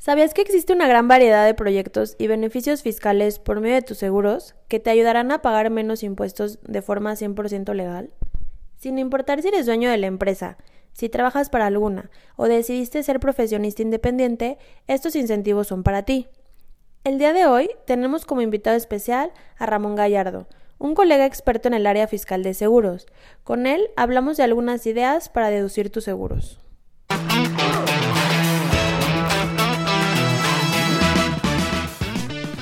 ¿Sabías que existe una gran variedad de proyectos y beneficios fiscales por medio de tus seguros que te ayudarán a pagar menos impuestos de forma 100% legal? Sin importar si eres dueño de la empresa, si trabajas para alguna o decidiste ser profesionista independiente, estos incentivos son para ti. El día de hoy tenemos como invitado especial a Ramón Gallardo, un colega experto en el área fiscal de seguros. Con él hablamos de algunas ideas para deducir tus seguros.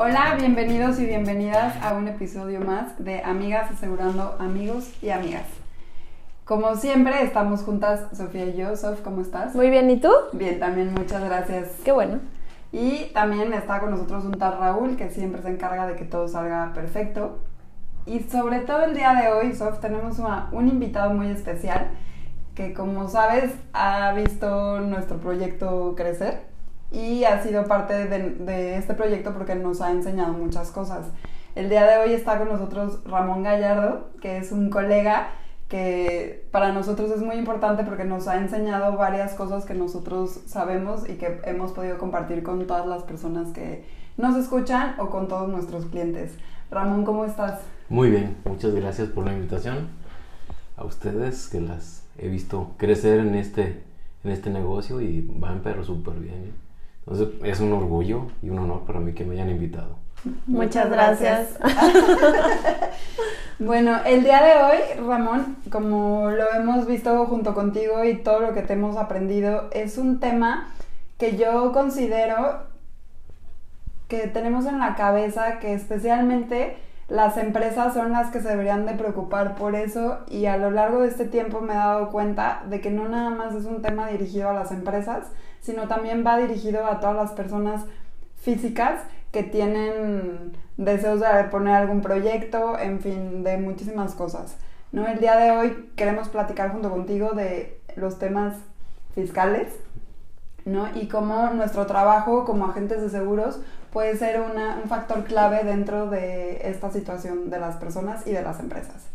Hola, bienvenidos y bienvenidas a un episodio más de Amigas Asegurando Amigos y Amigas. Como siempre, estamos juntas Sofía y yo. Sof, ¿cómo estás? Muy bien, ¿y tú? Bien, también muchas gracias. Qué bueno. Y también está con nosotros un tal Raúl que siempre se encarga de que todo salga perfecto. Y sobre todo el día de hoy, Sof, tenemos una- un invitado muy especial que como sabes ha visto nuestro proyecto crecer y ha sido parte de, este proyecto porque nos ha enseñado muchas cosas. El día de hoy está con nosotros Ramón Gallardo, que es un colega que para nosotros es muy importante porque nos ha enseñado varias cosas que nosotros sabemos y que hemos podido compartir con todas las personas que nos escuchan o con todos nuestros clientes. Ramón, ¿cómo estás? Muy bien, muchas gracias por la invitación. A ustedes que las he visto crecer en este, en este negocio y van pero súper bien. ¿eh? Entonces es un orgullo y un honor para mí que me hayan invitado. Muchas gracias. Bueno, el día de hoy, Ramón, como lo hemos visto junto contigo y todo lo que te hemos aprendido, es un tema que yo considero que tenemos en la cabeza que especialmente las empresas son las que se deberían de preocupar por eso y a lo largo de este tiempo me he dado cuenta de que no nada más es un tema dirigido a las empresas, sino también va dirigido a todas las personas físicas que tienen deseos de poner algún proyecto, en fin, de muchísimas cosas. ¿no? El día de hoy queremos platicar junto contigo de los temas fiscales ¿no? y cómo nuestro trabajo como agentes de seguros puede ser una- un factor clave dentro de esta situación de las personas y de las empresas.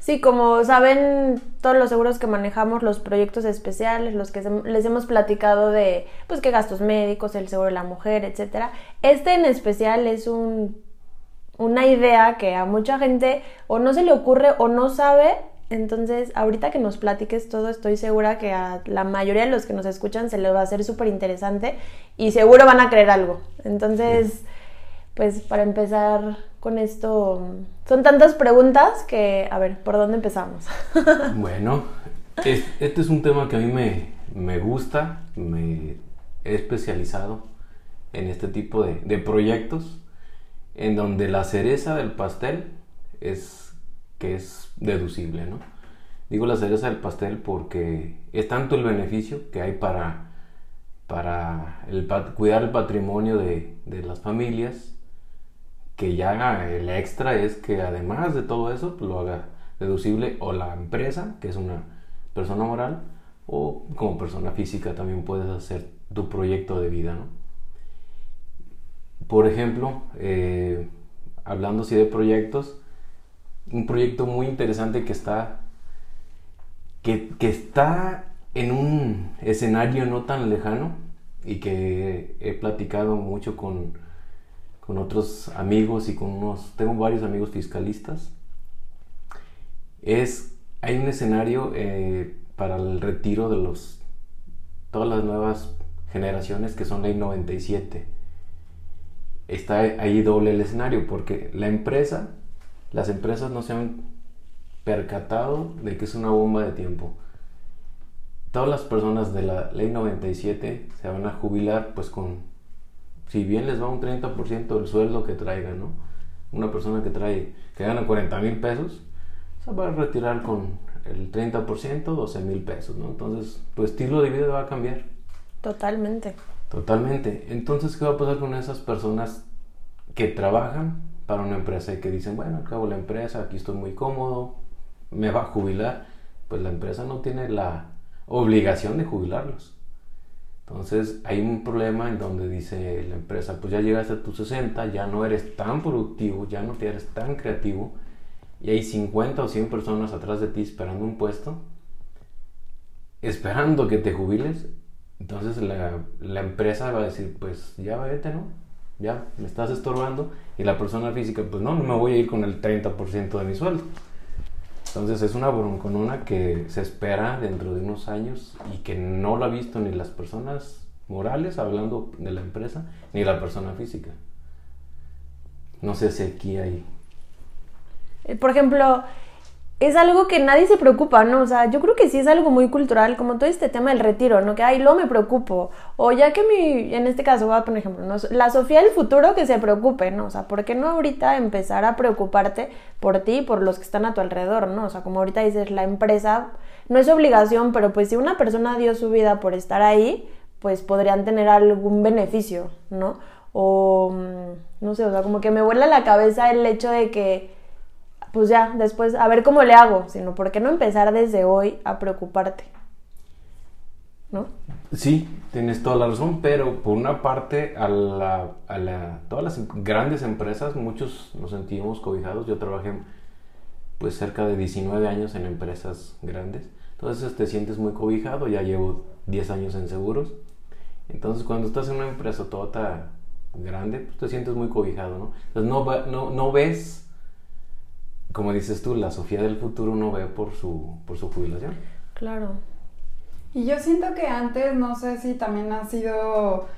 Sí, como saben, todos los seguros que manejamos, los proyectos especiales, los que les hemos platicado de, pues, qué gastos médicos, el seguro de la mujer, etcétera. Este en especial es un, una idea que a mucha gente o no se le ocurre o no sabe. Entonces, ahorita que nos platiques todo, estoy segura que a la mayoría de los que nos escuchan se les va a hacer súper interesante y seguro van a creer algo. Entonces, pues para empezar con esto, son tantas preguntas que, a ver, ¿por dónde empezamos? Bueno, es- este es un tema que a mí me, me gusta, me he especializado en este tipo de, de proyectos en donde la cereza del pastel es que es deducible, ¿no? Digo la cereza del pastel porque es tanto el beneficio que hay para, para el cuidar el patrimonio de, de las familias que ya haga el extra es que además de todo eso lo haga deducible o la empresa, que es una persona moral, o como persona física también puedes hacer tu proyecto de vida, ¿no? Por ejemplo, eh, hablando así de proyectos, un proyecto muy interesante que está, que, que está en un escenario no tan lejano y que he platicado mucho con, con otros amigos y con unos, tengo varios amigos fiscalistas, es, hay un escenario eh, para el retiro de los, todas las nuevas generaciones que son ley 97. Está ahí doble el escenario porque la empresa, las empresas no se han percatado de que es una bomba de tiempo. Todas las personas de la ley 97 se van a jubilar pues con si bien les va un 30% del sueldo que traigan, ¿no? Una persona que trae, que gana 40 mil pesos, se va a retirar con el 30%, 12 mil pesos, ¿no? Entonces, tu estilo de vida va a cambiar. Totalmente. Totalmente. Entonces, ¿qué va a pasar con esas personas que trabajan para una empresa y que dicen, bueno, acabo la empresa, aquí estoy muy cómodo, me va a jubilar? Pues la empresa no tiene la obligación de jubilarlos. Entonces hay un problema en donde dice la empresa, pues ya llegaste a tus 60, ya no eres tan productivo, ya no eres tan creativo, y hay 50 o 100 personas atrás de ti esperando un puesto, esperando que te jubiles, entonces la, empresa va a decir, pues ya vete, ¿no? Ya me estás estorbando, y la persona física, pues no, no me voy a ir con el 30% de mi sueldo. Entonces es una bronconona que se espera dentro de unos años y que no lo ha visto ni las personas morales, hablando de la empresa, ni la persona física. No sé si aquí hay... Eh, por ejemplo, es algo que nadie se preocupa, ¿no? O sea, yo creo que sí es algo muy cultural, como todo este tema del retiro, ¿no? Que, ay, lo me preocupo. O ya que mi, en este caso, voy a poner ejemplo, ¿no? la Sofía del futuro que se preocupe, ¿no? O sea, ¿por qué no ahorita empezar a preocuparte por ti y por los que están a tu alrededor, ¿no? O sea, como ahorita dices, la empresa no es obligación, pero pues si una persona dio su vida por estar ahí, pues podrían tener algún beneficio, ¿no? O, mm, no sé, o sea, como que me vuela la cabeza el hecho de que pues ya, después a ver cómo le hago, sino por qué no empezar desde hoy a preocuparte. ¿No? Sí, tienes toda la razón, pero por una parte, a, la, a la, todas las grandes empresas, muchos nos sentimos cobijados. Yo trabajé pues cerca de 19 años en empresas grandes, entonces te sientes muy cobijado, ya llevo 10 años en seguros. Entonces cuando estás en una empresa toda grande, pues te sientes muy cobijado, ¿no? Entonces no, no, no ves como dices tú, la Sofía del futuro no ve por su, por su jubilación. Claro. Y yo siento que antes, no sé si también ha sido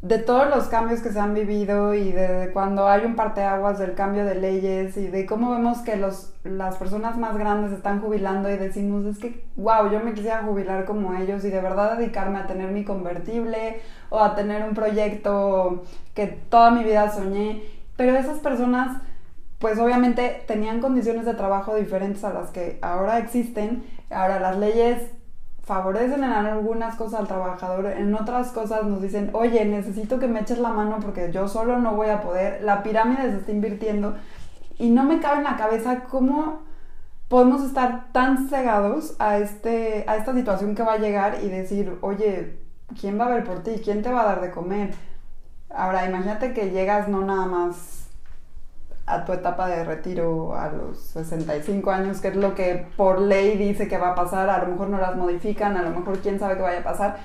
de todos los cambios que se han vivido y de cuando hay un parteaguas del cambio de leyes y de cómo vemos que los, las personas más grandes están jubilando y decimos, es que, wow, yo me quisiera jubilar como ellos y de verdad dedicarme a tener mi convertible o a tener un proyecto que toda mi vida soñé. Pero esas personas pues obviamente tenían condiciones de trabajo diferentes a las que ahora existen. Ahora las leyes favorecen en algunas cosas al trabajador, en otras cosas nos dicen, oye, necesito que me eches la mano porque yo solo no voy a poder, la pirámide se está invirtiendo y no me cabe en la cabeza cómo podemos estar tan cegados a, este, a esta situación que va a llegar y decir, oye, ¿quién va a ver por ti? ¿Quién te va a dar de comer? Ahora, imagínate que llegas no nada más a tu etapa de retiro a los 65 años, que es lo que por ley dice que va a pasar, a lo mejor no las modifican, a lo mejor quién sabe qué vaya a pasar,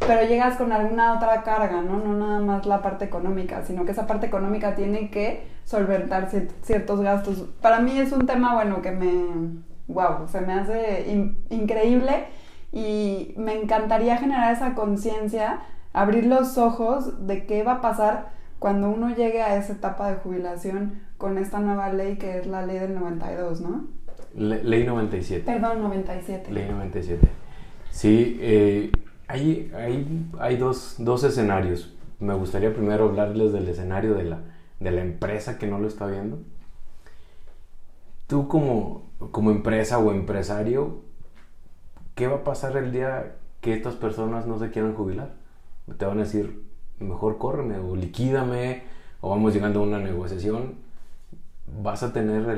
pero llegas con alguna otra carga, ¿no? No nada más la parte económica, sino que esa parte económica tiene que solventar ciertos gastos. Para mí es un tema, bueno, que me, wow, se me hace increíble y me encantaría generar esa conciencia, abrir los ojos de qué va a pasar cuando uno llegue a esa etapa de jubilación con esta nueva ley que es la ley del 92, ¿no? ley 97. Perdón, 97. Ley 97. Sí, eh, hay, hay, hay dos, dos, escenarios. Me gustaría primero hablarles del escenario de la, de la empresa que no lo está viendo. Tú como, como empresa o empresario, ¿qué va a pasar el día que estas personas no se quieran jubilar? Te van a decir, mejor córreme o liquídame o vamos llegando a una negociación vas a tener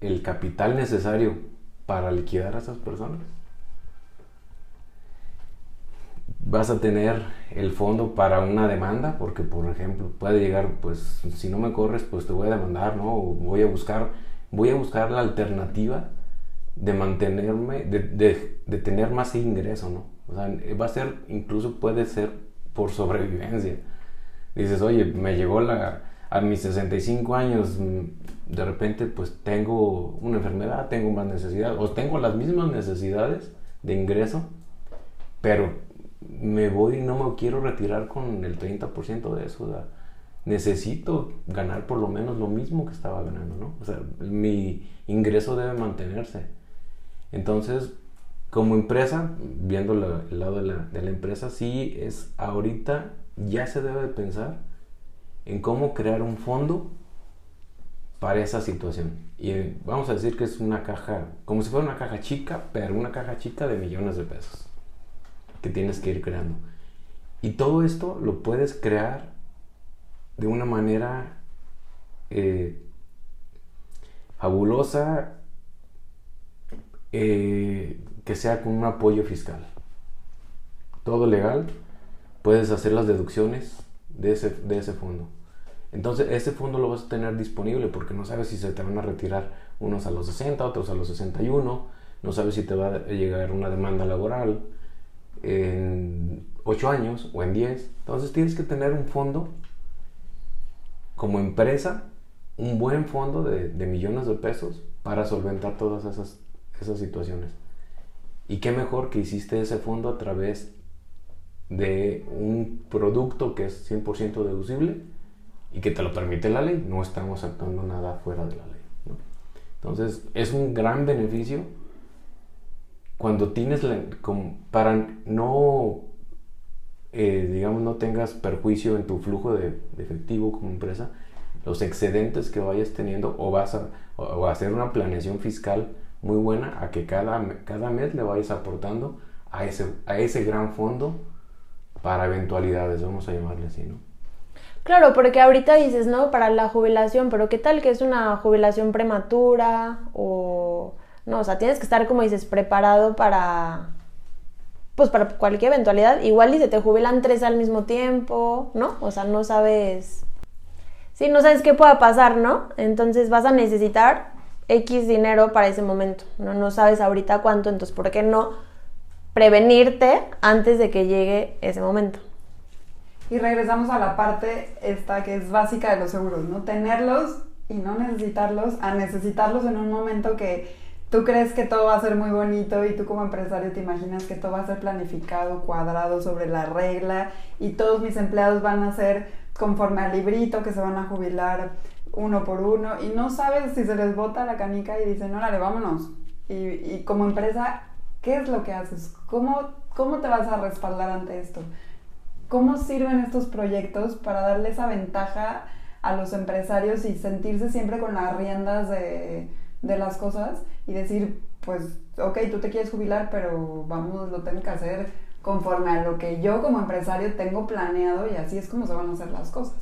el, capital necesario para liquidar a esas personas. Vas a tener el fondo para una demanda, porque por ejemplo puede llegar, pues si no me corres, pues te voy a demandar, ¿no? Voy a buscar, voy a buscar la alternativa de mantenerme, de, de tener más ingreso, ¿no? O sea, va a ser, incluso puede ser por sobrevivencia. Dices, oye, me llegó la, a mis 65 años, mm, de repente pues tengo una enfermedad, tengo más necesidad, o tengo las mismas necesidades de ingreso, pero me voy y no me quiero retirar con el 30% de eso. necesito ganar por lo menos lo mismo que estaba ganando, ¿no? O sea, mi ingreso debe mantenerse. Entonces, como empresa, viendo el lado de la, de la empresa, sí es ahorita ya se debe de pensar en cómo crear un fondo para esa situación. Y vamos a decir que es una caja, como si fuera una caja chica, pero una caja chica de millones de pesos que tienes que ir creando. Y todo esto lo puedes crear de una manera eh, fabulosa eh, que sea con un apoyo fiscal. Todo legal, puedes hacer las deducciones de ese, de ese fondo. Entonces, ese fondo lo vas a tener disponible porque no sabes si se te van a retirar unos a los 60, otros a los 61, no sabes si te va a llegar una demanda laboral en 8 años o en 10. Entonces, tienes que tener un fondo como empresa, un buen fondo de, millones de pesos para solventar todas esas, esas situaciones. Y qué mejor que hiciste ese fondo a través de un producto que es 100% deducible y que te lo permite la ley. No estamos actuando nada fuera de la ley. Entonces, es un gran beneficio cuando tienes, para no, eh, digamos, no tengas perjuicio en tu flujo de, efectivo como empresa, los excedentes que vayas teniendo o vas a, hacer una planeación fiscal muy buena a que cada, cada mes le vayas aportando a ese, a ese gran fondo para eventualidades, vamos a llamarle así, ¿no? Claro, porque ahorita dices, ¿no? Para la jubilación, pero ¿qué tal que es una jubilación prematura? O, no, o sea, tienes que estar, como dices, preparado para, pues para cualquier eventualidad. Igual y se te jubilan tres al mismo tiempo, ¿no? O sea, no sabes, sí, no sabes qué pueda pasar, ¿no? Entonces vas a necesitar X dinero para ese momento, ¿no? No sabes ahorita cuánto, entonces, ¿por qué no prevenirte antes de que llegue ese momento? Y regresamos a la parte esta que es básica de los seguros, ¿no? Tenerlos y no necesitarlos, a necesitarlos en un momento que tú crees que todo va a ser muy bonito y tú como empresario te imaginas que todo va a ser planificado, cuadrado sobre la regla y todos mis empleados van a ser conforme al librito que se van a jubilar uno por uno y no sabes si se les bota la canica y dicen, órale, vámonos. Y, y como empresa, ¿qué es lo que haces? ¿Cómo, ¿Cómo te vas a respaldar ante esto? ¿Cómo sirven estos proyectos para darle esa ventaja a los empresarios y sentirse siempre con las riendas de, las cosas y decir, pues, ok, tú te quieres jubilar, pero vamos, lo tengo que hacer conforme a lo que yo como empresario tengo planeado y así es como se van a hacer las cosas.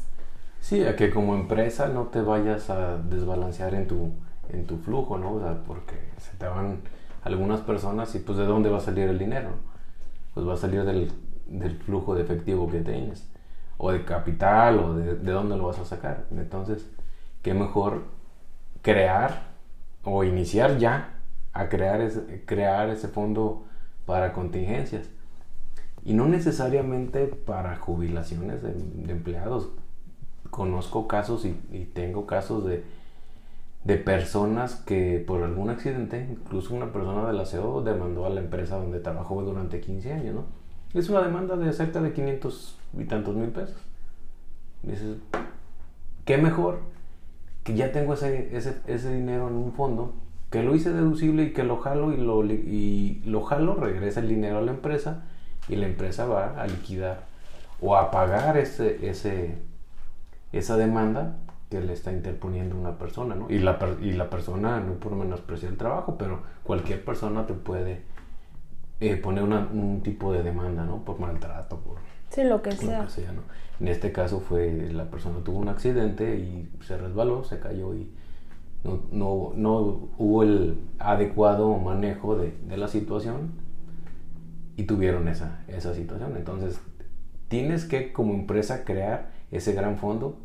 Sí, a que como empresa no te vayas a desbalancear en tu, en tu flujo, ¿no? O sea, porque se te van algunas personas y pues de dónde va a salir el dinero. Pues va a salir del, del flujo de efectivo que tienes, o de capital, o de, de dónde lo vas a sacar. Entonces, qué mejor crear o iniciar ya a crear ese, crear ese fondo para contingencias. Y no necesariamente para jubilaciones de, empleados. Conozco casos y, tengo casos de, de personas que por algún accidente, incluso una persona de la CEO demandó a la empresa donde trabajó durante 15 años, ¿no? Es una demanda de cerca de 500 y tantos mil pesos. Dices, ¿qué mejor? Que ya tengo ese, ese, ese, dinero en un fondo, que lo hice deducible y que lo jalo y lo, y lo jalo, regresa el dinero a la empresa y la empresa va a liquidar o a pagar ese, ese, esa demanda que le está interponiendo una persona, ¿no? Y la, y la persona, no por menospreciar el trabajo, pero cualquier persona te puede eh, poner un tipo de demanda, ¿no? Por maltrato, por... Sí, lo que sea. ¿no? En este caso fue la persona tuvo un accidente y se resbaló, se cayó y no, no, no hubo el adecuado manejo de, de, la situación y tuvieron esa, esa situación. Entonces, tienes que como empresa crear ese gran fondo,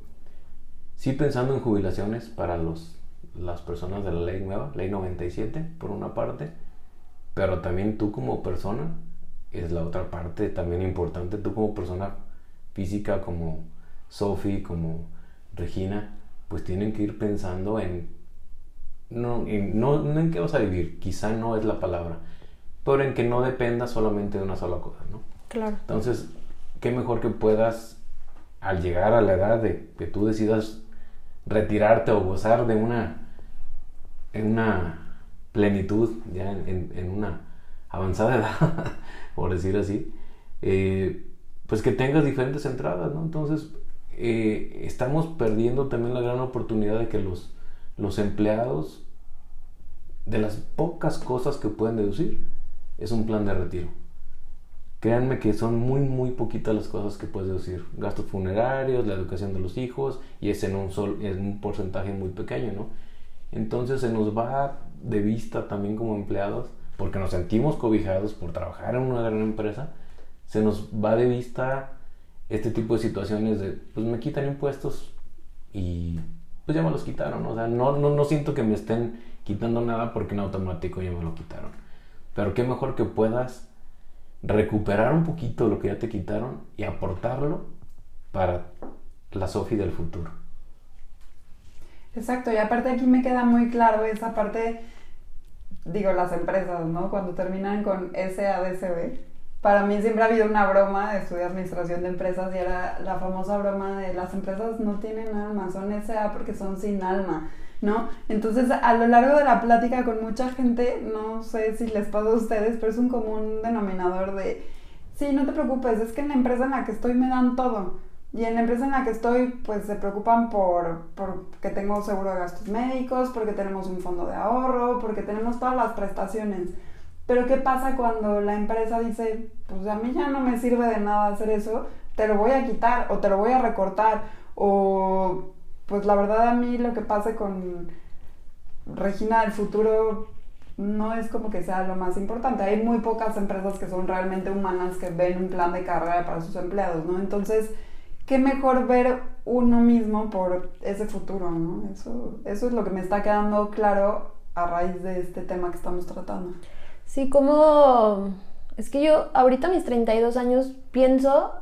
sí pensando en jubilaciones para los, las personas de la ley nueva, ley 97, por una parte, pero también tú como persona, es la otra parte también importante, tú como persona física, como Sophie, como Regina, pues tienen que ir pensando en no, en, no, en qué vas a vivir, quizá no es la palabra, pero en que no dependa solamente de una sola cosa, ¿no? Claro. Entonces, qué mejor que puedas, al llegar a la edad de que tú decidas retirarte o gozar de una, en una plenitud, ya en, una avanzada edad, por decir así, eh, pues que tengas diferentes entradas, ¿no? Entonces, eh, estamos perdiendo también la gran oportunidad de que los, los empleados, de las pocas cosas que pueden deducir, es un plan de retiro. créanme que son muy, muy poquitas las cosas que puedes decir. Gastos funerarios, la educación de los hijos, y es en un, un porcentaje muy pequeño, ¿no? Entonces se nos va de vista también como empleados, porque nos sentimos cobijados por trabajar en una gran empresa, se nos va de vista este tipo de situaciones de, pues me quitan impuestos y pues ya me los quitaron, o sea, no, no, no siento que me estén quitando nada porque en automático ya me lo quitaron. Pero qué mejor que puedas recuperar un poquito lo que ya te quitaron y aportarlo para la Sofi del futuro. Exacto, y aparte aquí me queda muy claro esa parte, digo, las empresas, ¿no? Cuando terminan con SADCB, para mí siempre ha habido una broma de estudiar administración de empresas y era la famosa broma de las empresas no tienen alma, son SA porque son sin alma. ¿no? Entonces, a lo largo de la plática con mucha gente, no sé si les pasa a ustedes, pero es un común denominador de, sí, no te preocupes, es que en la empresa en la que estoy me dan todo. Y en la empresa en la que estoy, pues se preocupan por, por que tengo seguro de gastos médicos, porque tenemos un fondo de ahorro, porque tenemos todas las prestaciones. Pero ¿qué pasa cuando la empresa dice, pues a mí ya no me sirve de nada hacer eso, te lo voy a quitar o te lo voy a recortar o pues la verdad a mí lo que pasa con Regina del futuro no es como que sea lo más importante. Hay muy pocas empresas que son realmente humanas que ven un plan de carrera para sus empleados, ¿no? Entonces, qué mejor ver uno mismo por ese futuro, ¿no? Eso, eso es lo que me está quedando claro a raíz de este tema que estamos tratando. Sí, como... Es que yo ahorita a mis 32 años pienso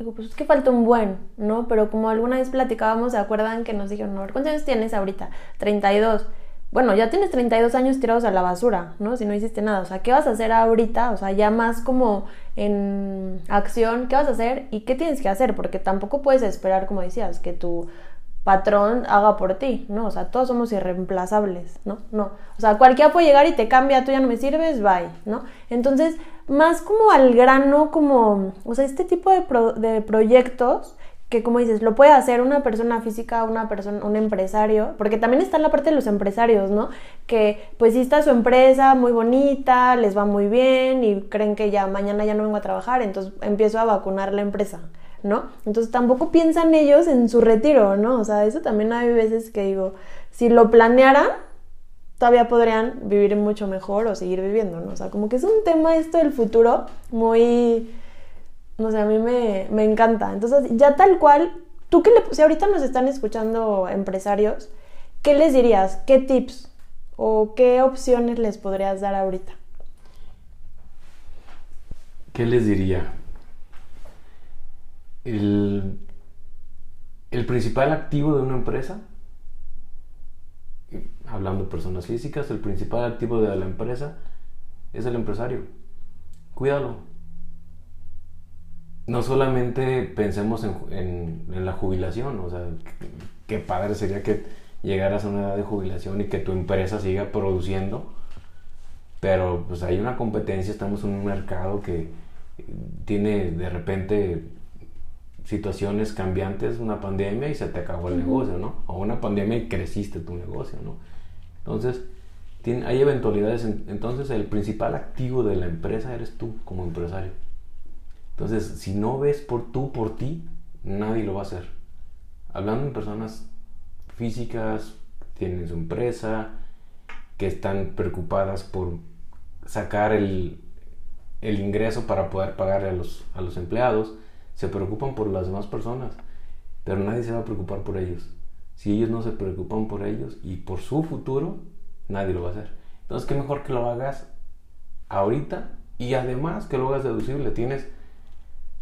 digo, pues es que falta un buen, ¿no? Pero como alguna vez platicábamos, ¿se acuerdan que nos dijeron, no, ¿cuántos años tienes ahorita? 32. Bueno, ya tienes 32 años tirados a la basura, ¿no? Si no hiciste nada. O sea, ¿qué vas a hacer ahorita? O sea, ya más como en acción, ¿qué vas a hacer y qué tienes que hacer? Porque tampoco puedes esperar, como decías, que tu patrón haga por ti, ¿no? O sea, todos somos irreemplazables, ¿no? No. O sea, cualquiera puede llegar y te cambia, tú ya no me sirves, bye, ¿no? Entonces, más como al grano, como, o sea, este tipo de, de proyectos que como dices, lo puede hacer una persona física, una persona, un empresario, porque también está la parte de los empresarios, ¿no? Que pues sí está su empresa muy bonita, les va muy bien y creen que ya mañana ya no vengo a trabajar, entonces empiezo a vacunar la empresa, ¿no? Entonces tampoco piensan ellos en su retiro, ¿no? O sea, eso también hay veces que digo, si lo planearan, todavía podrían vivir mucho mejor o seguir viviendo, ¿no? O sea, como que es un tema esto del futuro muy, no sé, a mí me, encanta. Entonces, ya tal cual, tú que si ahorita nos están escuchando empresarios, ¿qué les dirías? ¿Qué tips o qué opciones les podrías dar ahorita? ¿Qué les diría? El, el principal activo de una empresa hablando de personas físicas, el principal activo de la empresa es el empresario. Cuídalo. No solamente pensemos en, la jubilación, o sea, qué padre sería que llegaras a una edad de jubilación y que tu empresa siga produciendo, pero pues hay una competencia, estamos en un mercado que tiene de repente situaciones cambiantes, una pandemia y se te acabó el negocio, ¿no? O una pandemia y creciste tu negocio, ¿no? Entonces, hay eventualidades. entonces, el principal activo de la empresa eres tú como empresario. Entonces, si no ves por tú, por ti, nadie lo va a hacer. Hablando en personas físicas, tienen su empresa, que están preocupadas por sacar el, el ingreso para poder pagarle a los, a los empleados, se preocupan por las demás personas, pero nadie se va a preocupar por ellos. Si ellos no se preocupan por ellos y por su futuro, nadie lo va a hacer. Entonces, qué mejor que lo hagas ahorita y además que lo hagas deducible. Tienes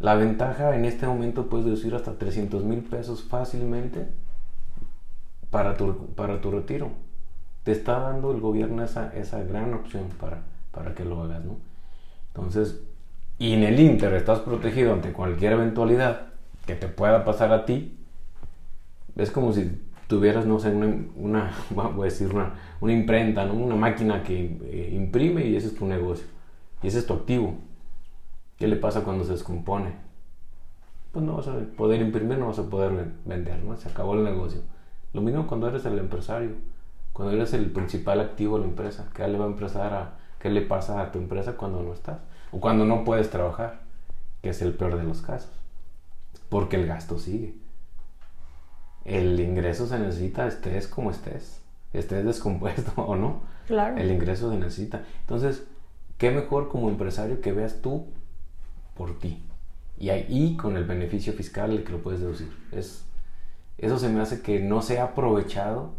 la ventaja en este momento, puedes deducir hasta 300 mil pesos fácilmente para tu, para tu retiro. Te está dando el gobierno esa, esa gran opción para, para que lo hagas, ¿no? Entonces, y en el Inter estás protegido ante cualquier eventualidad que te pueda pasar a ti, es como si tuvieras, no sé, una, voy a decir, una, una imprenta, ¿no? una máquina que eh, imprime y ese es tu negocio. Y ese es tu activo. ¿Qué le pasa cuando se descompone? Pues no vas a poder imprimir, no vas a poder vender, ¿no? Se acabó el negocio. Lo mismo cuando eres el empresario, cuando eres el principal activo de la empresa. ¿Qué le va a empezar a, qué le pasa a tu empresa cuando no estás? O cuando no puedes trabajar. que es el peor de los casos, porque el gasto sigue. El ingreso se necesita, estés como estés, estés descompuesto o no. Claro. El ingreso se necesita. Entonces, qué mejor como empresario que veas tú por ti. Y ahí con el beneficio fiscal el que lo puedes deducir. Es, eso se me hace que no sea aprovechado.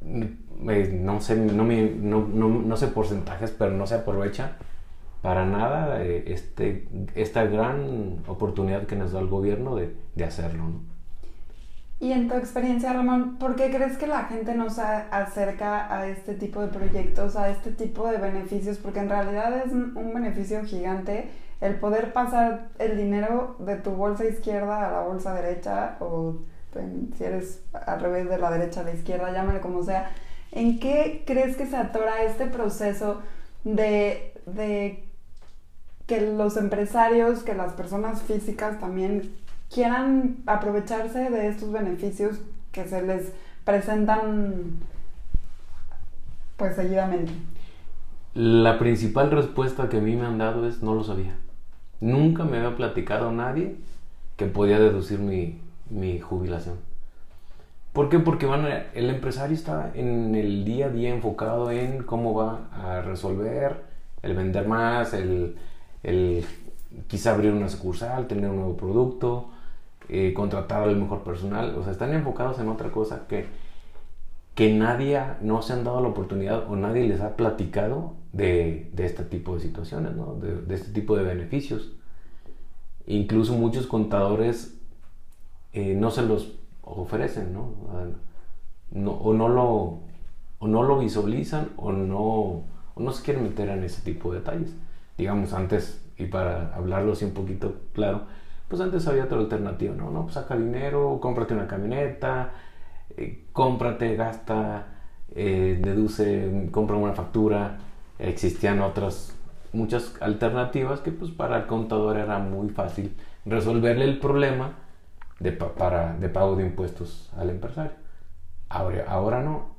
No sé, no, me, no, no, no sé porcentajes, pero no se aprovecha para nada eh, este, esta gran oportunidad que nos da el gobierno de, de hacerlo. ¿no? Y en tu experiencia, Ramón, ¿por qué crees que la gente no se acerca a este tipo de proyectos, a este tipo de beneficios? Porque en realidad es un beneficio gigante el poder pasar el dinero de tu bolsa izquierda a la bolsa derecha, o si eres al revés de la derecha a la izquierda, llámale como sea. ¿En qué crees que se atora este proceso de, de que los empresarios, que las personas físicas también quieran aprovecharse de estos beneficios que se les presentan pues seguidamente? La principal respuesta que a mí me han dado es no lo sabía. Nunca me había platicado nadie que podía deducir mi, mi jubilación. ¿Por qué? Porque van el empresario está en el día a día enfocado en cómo va a resolver, el vender más, el, el quizá abrir una sucursal, tener un nuevo producto, eh, contratar al mejor personal, o sea, están enfocados en otra cosa que, que nadie no se han dado la oportunidad o nadie les ha platicado de, de este tipo de situaciones, ¿no? de, este tipo de beneficios. Incluso muchos contadores eh, no se los ofrecen, no o, no lo, o no lo visualizan o no, o no se quieren meter en ese tipo de detalles. Digamos, antes, y para hablarlo así un poquito claro, pues antes había otra alternativa, ¿no? No, pues saca dinero, cómprate una camioneta, eh, cómprate, gasta, eh, deduce, compra una factura. Existían otras, muchas alternativas que pues para el contador era muy fácil resolverle el problema de, para, de pago de impuestos al empresario. Ahora, ahora no.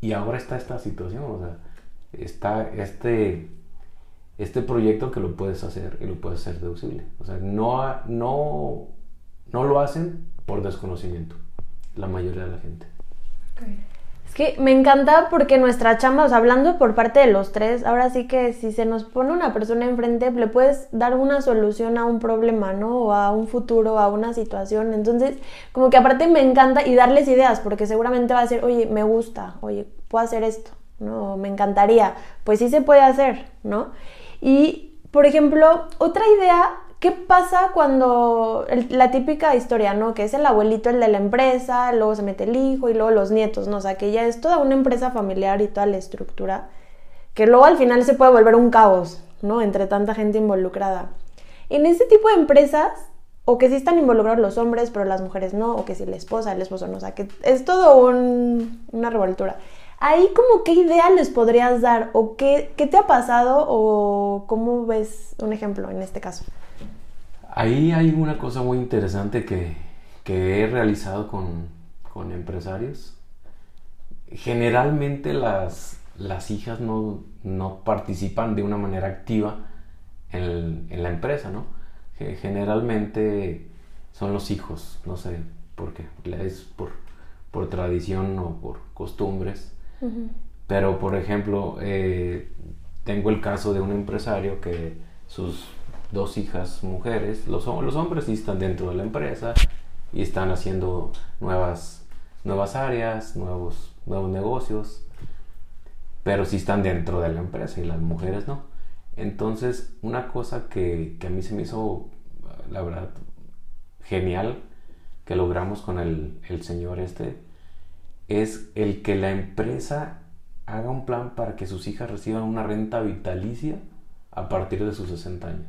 Y ahora está esta situación, o sea, está este este proyecto que lo puedes hacer y lo puedes hacer deducible. O sea, no, no, no lo hacen por desconocimiento, la mayoría de la gente. Es que me encanta porque nuestra chamba, o sea, hablando por parte de los tres, ahora sí que si se nos pone una persona enfrente, le puedes dar una solución a un problema, ¿no? O a un futuro, a una situación. Entonces, como que aparte me encanta y darles ideas, porque seguramente va a ser, oye, me gusta, oye, puedo hacer esto, ¿no? Me encantaría. Pues sí se puede hacer, ¿no? Y, por ejemplo, otra idea, ¿qué pasa cuando la típica historia, ¿no? Que es el abuelito, el de la empresa, luego se mete el hijo y luego los nietos, ¿no? O sea, que ya es toda una empresa familiar y toda la estructura, que luego al final se puede volver un caos, ¿no? Entre tanta gente involucrada. En ese tipo de empresas, o que sí están involucrados los hombres, pero las mujeres no, o que si la esposa, el esposo no, o sea, que es todo una revoltura. Ahí como qué idea les podrías dar o qué, qué, te ha pasado o cómo ves un ejemplo en este caso. Ahí hay una cosa muy interesante que, que he realizado con, con, empresarios. Generalmente las, las hijas no, no, participan de una manera activa en, en, la empresa, ¿no? Generalmente son los hijos, no sé por qué, es por, por tradición o por costumbres pero, por ejemplo, eh, tengo el caso de un empresario que sus dos hijas mujeres, los, los hombres sí están dentro de la empresa y están haciendo nuevas, nuevas áreas, nuevos, nuevos negocios, pero sí están dentro de la empresa y las mujeres no. Entonces, una cosa que, que a mí se me hizo, la verdad, genial que logramos con el, el señor este, es el que la empresa haga un plan para que sus hijas reciban una renta vitalicia a partir de sus 60 años.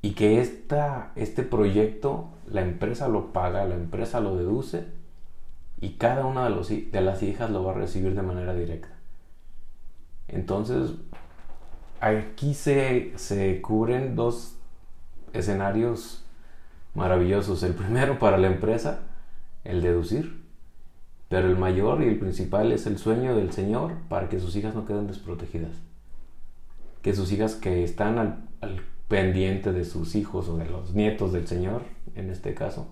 Y que esta, este proyecto la empresa lo paga, la empresa lo deduce y cada una de, los, de las hijas lo va a recibir de manera directa. Entonces, aquí se, se cubren dos escenarios maravillosos. El primero para la empresa, el deducir, pero el mayor y el principal es el sueño del Señor para que sus hijas no queden desprotegidas. que sus hijas que están al, pendiente de sus hijos o de los nietos del Señor, en este caso,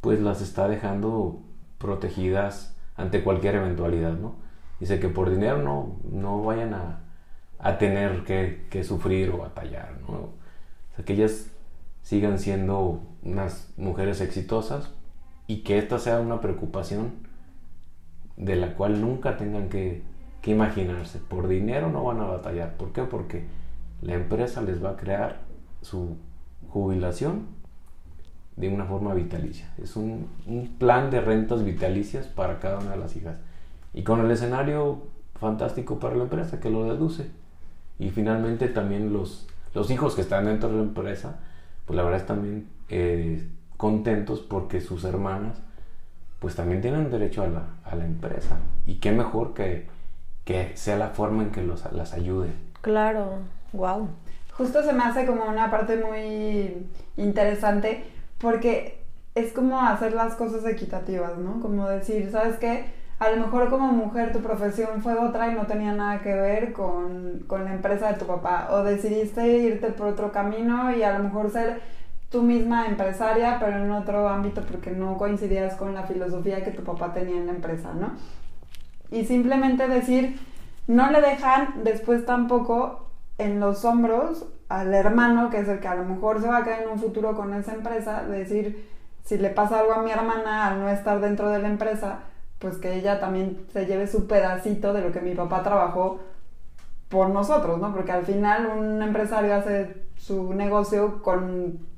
pues las está dejando protegidas ante cualquier eventualidad, ¿no? Dice que por dinero no, no vayan a, a tener que, que, sufrir o batallar, ¿no? O sea, que ellas sigan siendo unas mujeres exitosas y que esta sea una preocupación de la cual nunca tengan que, que imaginarse. Por dinero no van a batallar. ¿Por qué? Porque la empresa les va a crear su jubilación de una forma vitalicia. Es un, un, plan de rentas vitalicias para cada una de las hijas. Y con el escenario fantástico para la empresa que lo deduce. Y finalmente también los, los hijos que están dentro de la empresa, pues la verdad están eh, contentos porque sus hermanas pues también tienen derecho a la, a la empresa. Y qué mejor que, que sea la forma en que los, las ayude. Claro, wow. Justo se me hace como una parte muy interesante porque es como hacer las cosas equitativas, ¿no? Como decir, ¿sabes qué? A lo mejor como mujer tu profesión fue otra y no tenía nada que ver con, con la empresa de tu papá. O decidiste irte por otro camino y a lo mejor ser tú misma empresaria, pero en otro ámbito porque no coincidías con la filosofía que tu papá tenía en la empresa, ¿no? Y simplemente decir, no le dejan después tampoco en los hombros al hermano, que es el que a lo mejor se va a quedar en un futuro con esa empresa, decir, si le pasa algo a mi hermana al no estar dentro de la empresa, pues que ella también se lleve su pedacito de lo que mi papá trabajó por nosotros, ¿no? Porque al final un empresario hace su negocio con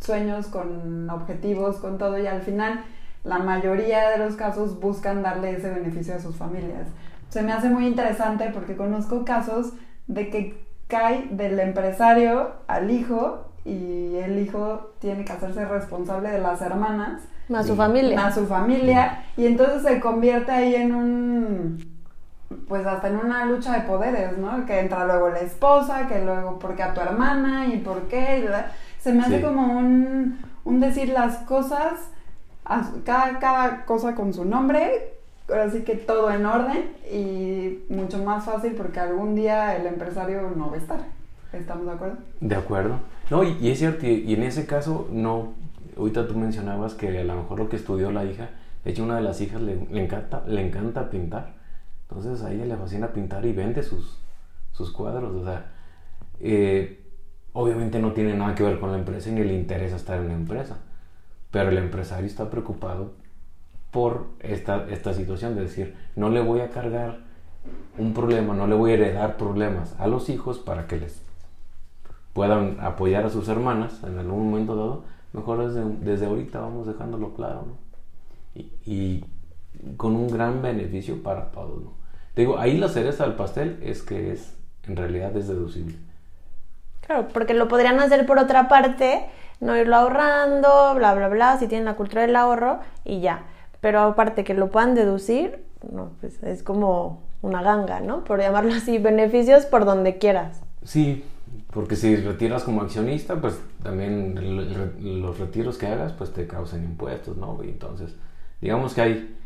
sueños, con objetivos, con todo, y al final la mayoría de los casos buscan darle ese beneficio a sus familias. Se me hace muy interesante porque conozco casos de que cae del empresario al hijo y el hijo tiene que hacerse responsable de las hermanas. Más su familia. Más su familia. Y entonces se convierte ahí en un pues hasta en una lucha de poderes, ¿no? Que entra luego la esposa, que luego, ¿por qué a tu hermana? ¿Y por qué? Se me hace sí. como un, un, decir las cosas, cada, cada cosa con su nombre, así que todo en orden y mucho más fácil porque algún día el empresario no va a estar. ¿Estamos de acuerdo? De acuerdo. No, y, y es cierto, y, y, en ese caso, no, ahorita tú mencionabas que a lo mejor lo que estudió la hija, de hecho una de las hijas le, le encanta, le encanta pintar. Entonces a ella le fascina pintar y vende sus, sus cuadros. O sea, eh, obviamente no tiene nada que ver con la empresa ni le interesa estar en la empresa. Pero el empresario está preocupado por esta, esta situación de decir, no le voy a cargar un problema, no le voy a heredar problemas a los hijos para que les puedan apoyar a sus hermanas en algún momento dado. Mejor desde, desde ahorita vamos dejándolo claro, ¿no? Y, y con un gran beneficio para todos, ¿no? Digo, ahí la cereza del pastel es que es, en realidad es deducible. Claro, porque lo podrían hacer por otra parte, no irlo ahorrando, bla, bla, bla, si tienen la cultura del ahorro y ya. Pero aparte que lo puedan deducir, no, pues es como una ganga, ¿no? Por llamarlo así, beneficios por donde quieras. Sí, porque si retiras como accionista, pues también los retiros que hagas, pues te causan impuestos, ¿no? Entonces, digamos que hay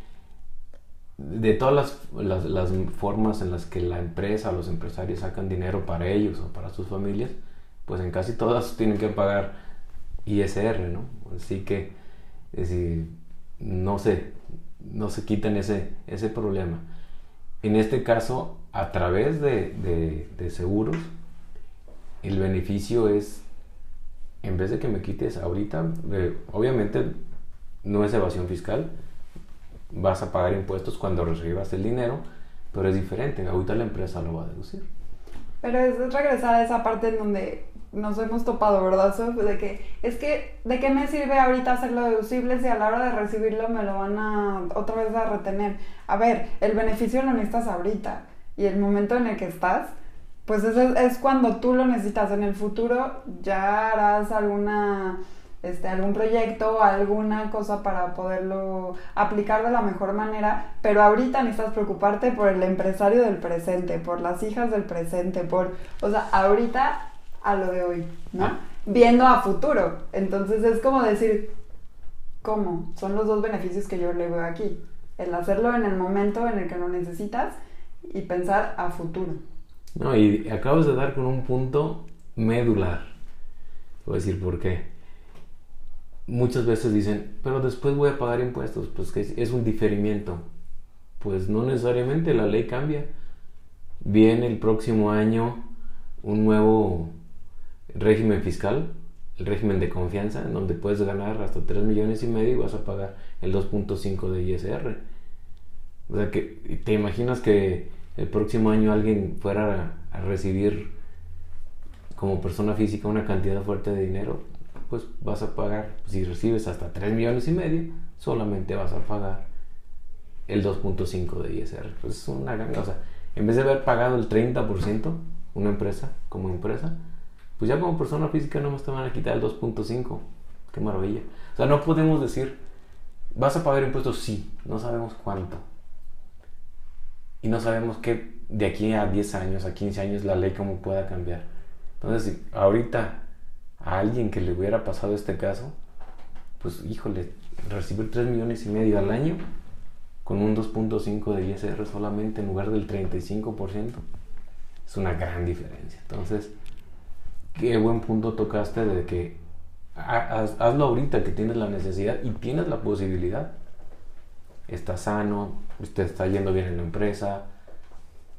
de todas las, las, formas en las que la empresa o los empresarios sacan dinero para ellos o para sus familias, pues en casi todas tienen que pagar ISR, ¿no? Así que es decir, no se, no se quitan ese, ese problema. En este caso, a través de, de, seguros, el beneficio es, en vez de que me quites ahorita, eh, obviamente no es evasión fiscal, vas a pagar impuestos cuando recibas el dinero, pero es diferente, ahorita la empresa lo va a deducir. Pero es regresar a esa parte en donde nos hemos topado, ¿verdad? De que, es que, ¿de qué me sirve ahorita hacerlo deducible si a la hora de recibirlo me lo van a otra vez a retener? A ver, el beneficio lo necesitas ahorita y el momento en el que estás, pues es, es cuando tú lo necesitas. En el futuro ya harás alguna este, algún proyecto, alguna cosa para poderlo aplicar de la mejor manera, pero ahorita necesitas preocuparte por el empresario del presente, por las hijas del presente, por, o sea, ahorita a lo de hoy, ¿no? Ah. Viendo a futuro. Entonces es como decir, ¿cómo? Son los dos beneficios que yo le veo aquí. El hacerlo en el momento en el que lo necesitas y pensar a futuro. No, y acabas de dar con un punto medular. Voy a decir por qué. Muchas veces dicen, pero después voy a pagar impuestos, pues que es un diferimiento. Pues no necesariamente, la ley cambia. Viene el próximo año un nuevo régimen fiscal, el régimen de confianza, en donde puedes ganar hasta 3 millones y medio y vas a pagar el 2.5 de ISR. O sea que te imaginas que el próximo año alguien fuera a, recibir como persona física una cantidad fuerte de dinero, pues vas a pagar, si recibes hasta 3 millones y medio, solamente vas a pagar el 2.5 de ISR. Pues es una gran cosa. En vez de haber pagado el 30%, una empresa como empresa, pues ya como persona física no me van a quitar el 2.5. Qué maravilla. O sea, no podemos decir, ¿vas a pagar impuestos? Sí, no sabemos cuánto y no sabemos qué de aquí a 10 años, a 15 años, la ley cómo pueda cambiar. Entonces, si ahorita a alguien que le hubiera pasado este caso, pues híjole, recibir 3 millones y medio al año con un 2.5 de ISR solamente en lugar del 35%, es una gran diferencia. Entonces, qué buen punto tocaste de que hazlo ahorita que tienes la necesidad y tienes la posibilidad. Estás sano, usted está yendo bien en la empresa,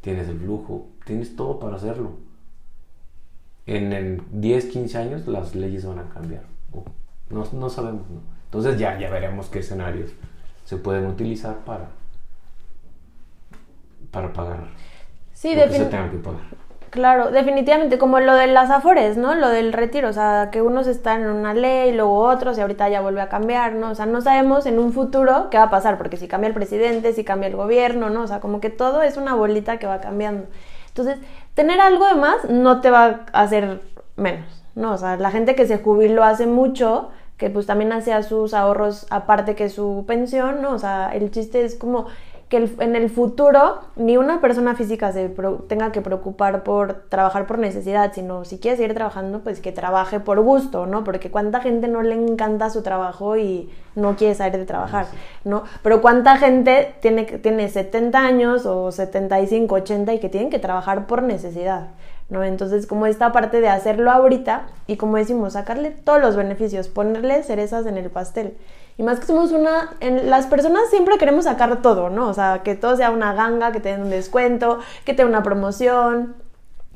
tienes el flujo, tienes todo para hacerlo. En, 10, 15 años las leyes van a cambiar. No, no sabemos, Entonces ya, ya veremos qué escenarios se pueden utilizar para, para pagar sí, lo que se tenga que pagar. Claro, definitivamente, como lo de las afores, ¿no? Lo del retiro, o sea, que unos están en una ley, luego otros, y ahorita ya vuelve a cambiar, ¿no? O sea, no sabemos en un futuro qué va a pasar, porque si cambia el presidente, si cambia el gobierno, ¿no? O sea, como que todo es una bolita que va cambiando. Entonces, tener algo de más no te va a hacer menos, ¿no? O sea, la gente que se jubiló hace mucho, que pues también hacía sus ahorros aparte que su pensión, ¿no? O sea, el chiste es como que en el futuro ni una persona física se tenga que preocupar por trabajar por necesidad, sino si quiere seguir trabajando, pues que trabaje por gusto, ¿no? Porque cuánta gente no le encanta su trabajo y no quiere salir de trabajar, ¿no? Pero cuánta gente tiene, tiene 70 años o 75, 80 y que tienen que trabajar por necesidad. ¿No? Entonces, como esta parte de hacerlo ahorita y como decimos, sacarle todos los beneficios, ponerle cerezas en el pastel. Y más que somos una, en, las personas siempre queremos sacar todo, ¿no? O sea, que todo sea una ganga, que te den un descuento, que te una promoción.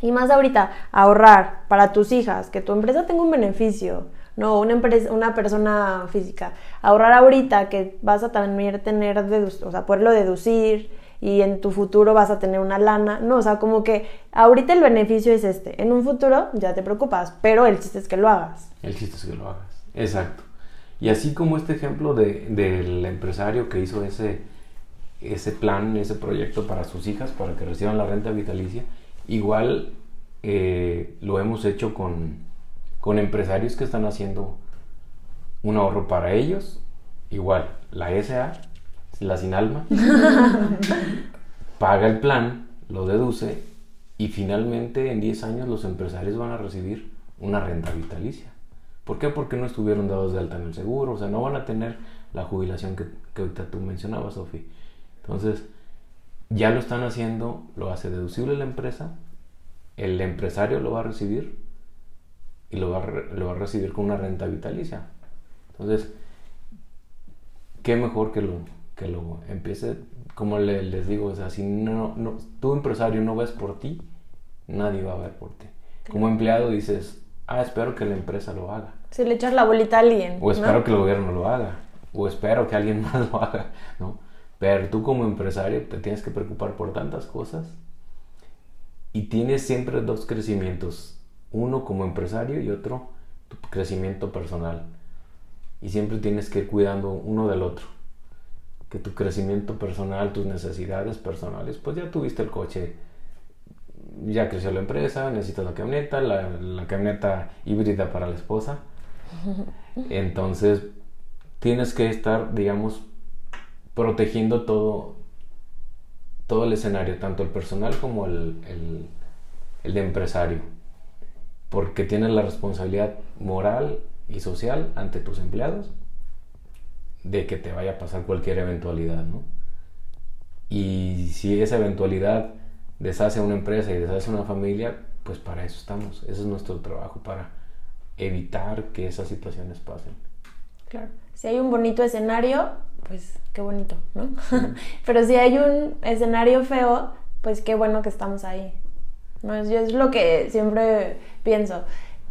Y más ahorita, ahorrar para tus hijas, que tu empresa tenga un beneficio, no una, empresa, una persona física. Ahorrar ahorita que vas a también tener, o sea, poderlo deducir y en tu futuro vas a tener una lana. No, o sea, como que ahorita el beneficio es este. En un futuro ya te preocupas, pero el chiste es que lo hagas. El chiste es que lo hagas. Exacto. Y así como este ejemplo de, del empresario que hizo ese, ese plan, ese proyecto para sus hijas, para que reciban la renta vitalicia, igual eh, lo hemos hecho con, con empresarios que están haciendo un ahorro para ellos, igual la SA, la sin alma, paga el plan, lo deduce y finalmente en 10 años los empresarios van a recibir una renta vitalicia. ¿Por qué? Porque no estuvieron dados de alta en el seguro, o sea, no van a tener la jubilación que, que ahorita tú mencionabas, Sofi. Entonces, ya lo están haciendo, lo hace deducible la empresa, el empresario lo va a recibir y lo va a, lo va a recibir con una renta vitalicia. Entonces, qué mejor que lo, que lo empiece, como les digo, o sea, si no, no, tu empresario no ves por ti, nadie va a ver por ti. Como empleado dices, ah, espero que la empresa lo haga. Si le echas la bolita a alguien. O espero que el gobierno lo haga. O espero que alguien más lo haga, ¿no? Pero tú como empresario te tienes que preocupar por tantas cosas y tienes siempre dos crecimientos. Uno como empresario y otro tu crecimiento personal. Y siempre tienes que ir cuidando uno del otro. Que tu crecimiento personal, tus necesidades personales, pues ya tuviste el coche ya creció la empresa, necesitas la camioneta, la, la camioneta híbrida para la esposa. Entonces, tienes que estar, digamos, protegiendo todo, todo el escenario, tanto el personal como el, el, de empresario, porque tienes la responsabilidad moral y social ante tus empleados de que te vaya a pasar cualquier eventualidad, ¿no? Y si esa eventualidad deshace una empresa y deshace una familia, pues para eso estamos. Ese es nuestro trabajo, para evitar que esas situaciones pasen. Claro. Si hay un bonito escenario, pues qué bonito, ¿no? Pero si hay un escenario feo, pues qué bueno que estamos ahí. ¿no? Es, es lo que siempre pienso.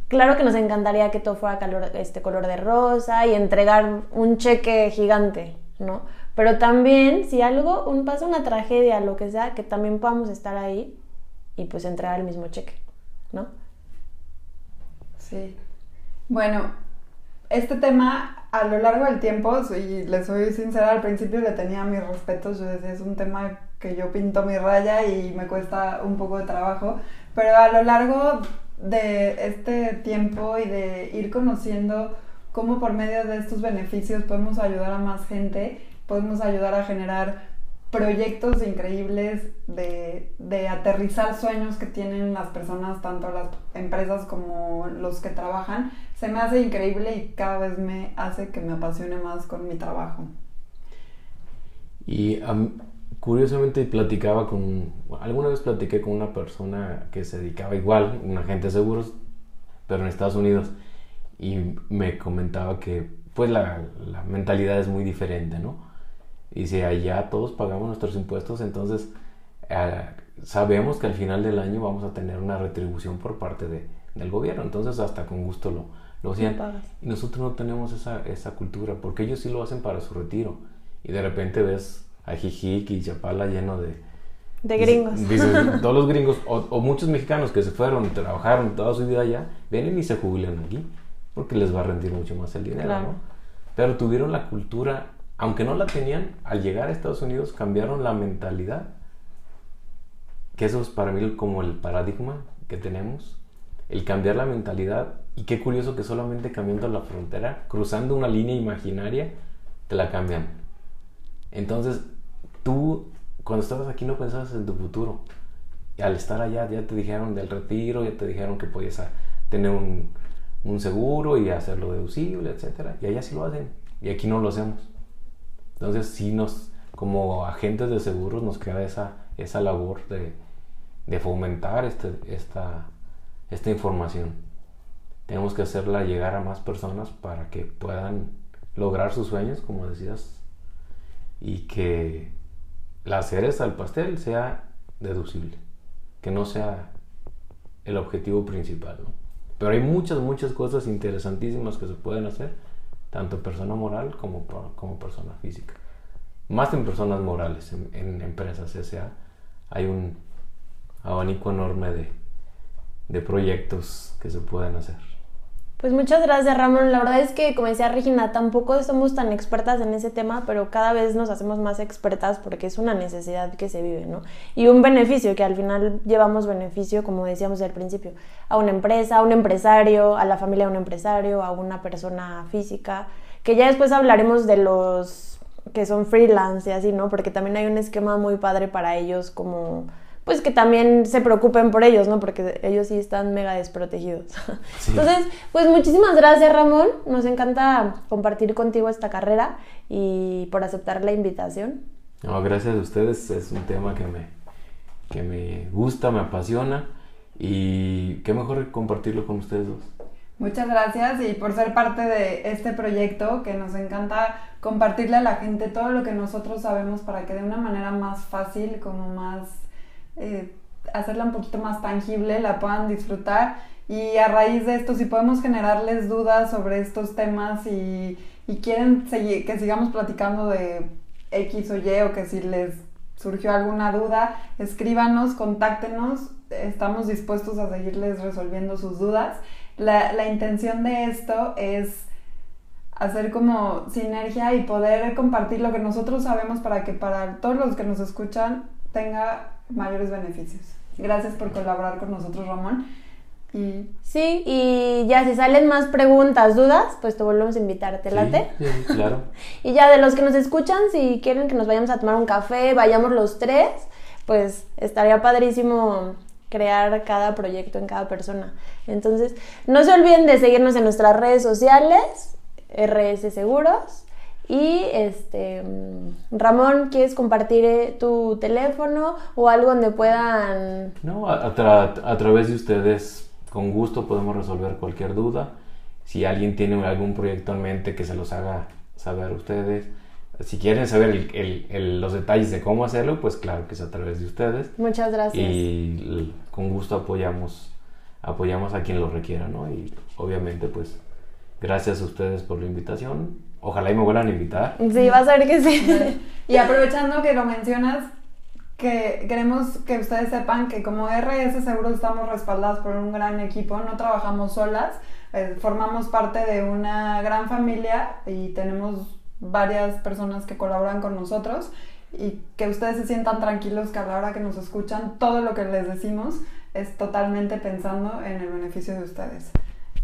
Claro que nos encantaría que todo fuera calor, este color de rosa y entregar un cheque gigante, ¿no? Pero también, si algo, un, pasa una tragedia, lo que sea, que también podamos estar ahí y pues entregar el mismo cheque, ¿no? Sí. Bueno, este tema a lo largo del tiempo, y les soy sincera, al principio le tenía mis respetos, yo decía, es un tema que yo pinto mi raya y me cuesta un poco de trabajo, pero a lo largo de este tiempo y de ir conociendo cómo por medio de estos beneficios podemos ayudar a más gente, podemos ayudar a generar proyectos increíbles de, de, aterrizar sueños que tienen las personas, tanto las empresas como los que trabajan, se me hace increíble y cada vez me hace que me apasione más con mi trabajo. Y curiosamente platicaba con, alguna vez platiqué con una persona que se dedicaba igual, un agente de seguros, pero en Estados Unidos, y me comentaba que pues la, la mentalidad es muy diferente, ¿no? Y si allá todos pagamos nuestros impuestos, entonces eh, sabemos que al final del año vamos a tener una retribución por parte de, del gobierno, entonces hasta con gusto lo, lo hacían. Y nosotros no tenemos esa, esa cultura, porque ellos sí lo hacen para su retiro. Y de repente ves a Jijic y Chapala lleno de... De gringos. todos los gringos, o, muchos mexicanos que se fueron y trabajaron toda su vida allá, vienen y se jubilan aquí, porque les va a rendir mucho más el dinero, ¿no? Pero tuvieron la cultura, aunque no la tenían, al llegar a Estados Unidos cambiaron la mentalidad, que eso es para mí como el paradigma que tenemos, el cambiar la mentalidad, y qué curioso que solamente cambiando la frontera, cruzando una línea imaginaria, te la cambian. Entonces, tú cuando estabas aquí no pensabas en tu futuro. Y al estar allá ya te dijeron del retiro, ya te dijeron que podías tener un, seguro y hacerlo deducible, etc. Y allá sí lo hacen. Y aquí no lo hacemos. Entonces sí nos, como agentes de seguros, nos queda esa, esa labor de, de fomentar este, esta, esta información. Tenemos que hacerla llegar a más personas para que puedan lograr sus sueños, como decías, y que la cereza al pastel sea deducible, que no sea el objetivo principal. ¿no? Pero hay muchas, muchas cosas interesantísimas que se pueden hacer, tanto persona moral como, como persona física. Más en personas morales, en, empresas S.A. hay un abanico enorme de, de proyectos que se pueden hacer. Pues muchas gracias Ramón. La verdad es que, como decía Regina, tampoco somos tan expertas en ese tema, pero cada vez nos hacemos más expertas porque es una necesidad que se vive, ¿no? Y un beneficio, que al final llevamos beneficio, como decíamos al principio, a una empresa, a un empresario, a la familia de un empresario, a una persona física, que ya después hablaremos de los que son freelance y así, ¿no? Porque también hay un esquema muy padre para ellos como pues que también se preocupen por ellos, ¿no? Porque ellos sí están mega desprotegidos. Entonces, pues muchísimas gracias Ramón, nos encanta compartir contigo esta carrera y por aceptar la invitación. No, gracias a ustedes, es un tema que me, que me gusta, me apasiona y qué mejor compartirlo con ustedes dos. Muchas gracias y por ser parte de este proyecto que nos encanta compartirle a la gente todo lo que nosotros sabemos para que de una manera más fácil, como más eh, hacerla un poquito más tangible, la puedan disfrutar y a raíz de esto si podemos generarles dudas sobre estos temas y, quieren seguir, que sigamos platicando de X o Y o que si les surgió alguna duda, escríbanos, contáctenos, estamos dispuestos a seguirles resolviendo sus dudas. La, la intención de esto es hacer como sinergia y poder compartir lo que nosotros sabemos para que para todos los que nos escuchan tenga mayores beneficios. Gracias por colaborar con nosotros, Ramón. Y... Sí, y ya si salen más preguntas, dudas, pues te volvemos a invitar, ¿te late? Sí, claro. y ya de los que nos escuchan, si quieren que nos vayamos a tomar un café, vayamos los tres, pues estaría padrísimo crear cada proyecto en cada persona. Entonces, no se olviden de seguirnos en nuestras redes sociales, RS Seguros, Y este, Ramón, ¿quieres compartir eh, tu teléfono o algo donde puedan... No, a, tra- a través de ustedes, con gusto podemos resolver cualquier duda. Si alguien tiene algún proyecto en mente, que se los haga saber a ustedes. Si quieren saber el- el- el- los detalles de cómo hacerlo, pues claro que es a través de ustedes. Muchas gracias. Y con gusto apoyamos, apoyamos a quien lo requiera, ¿no? Y obviamente, pues, gracias a ustedes por la invitación. Ojalá y me vuelvan a invitar. Sí, vas a ver que sí. Y aprovechando que lo mencionas, que queremos que ustedes sepan que como RS Seguros estamos respaldados por un gran equipo, no trabajamos solas, eh, formamos parte de una gran familia y tenemos varias personas que colaboran con nosotros y que ustedes se sientan tranquilos que a la hora que nos escuchan todo lo que les decimos es totalmente pensando en el beneficio de ustedes.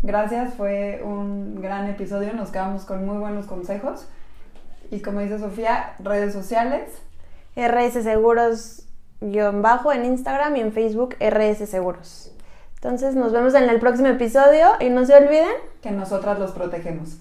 Gracias, fue un gran episodio, nos quedamos con muy buenos consejos. Y como dice Sofía, redes sociales. RS Seguros guion bajo en Instagram y en Facebook RS Seguros. Entonces nos vemos en el próximo episodio y no se olviden que nosotras los protegemos.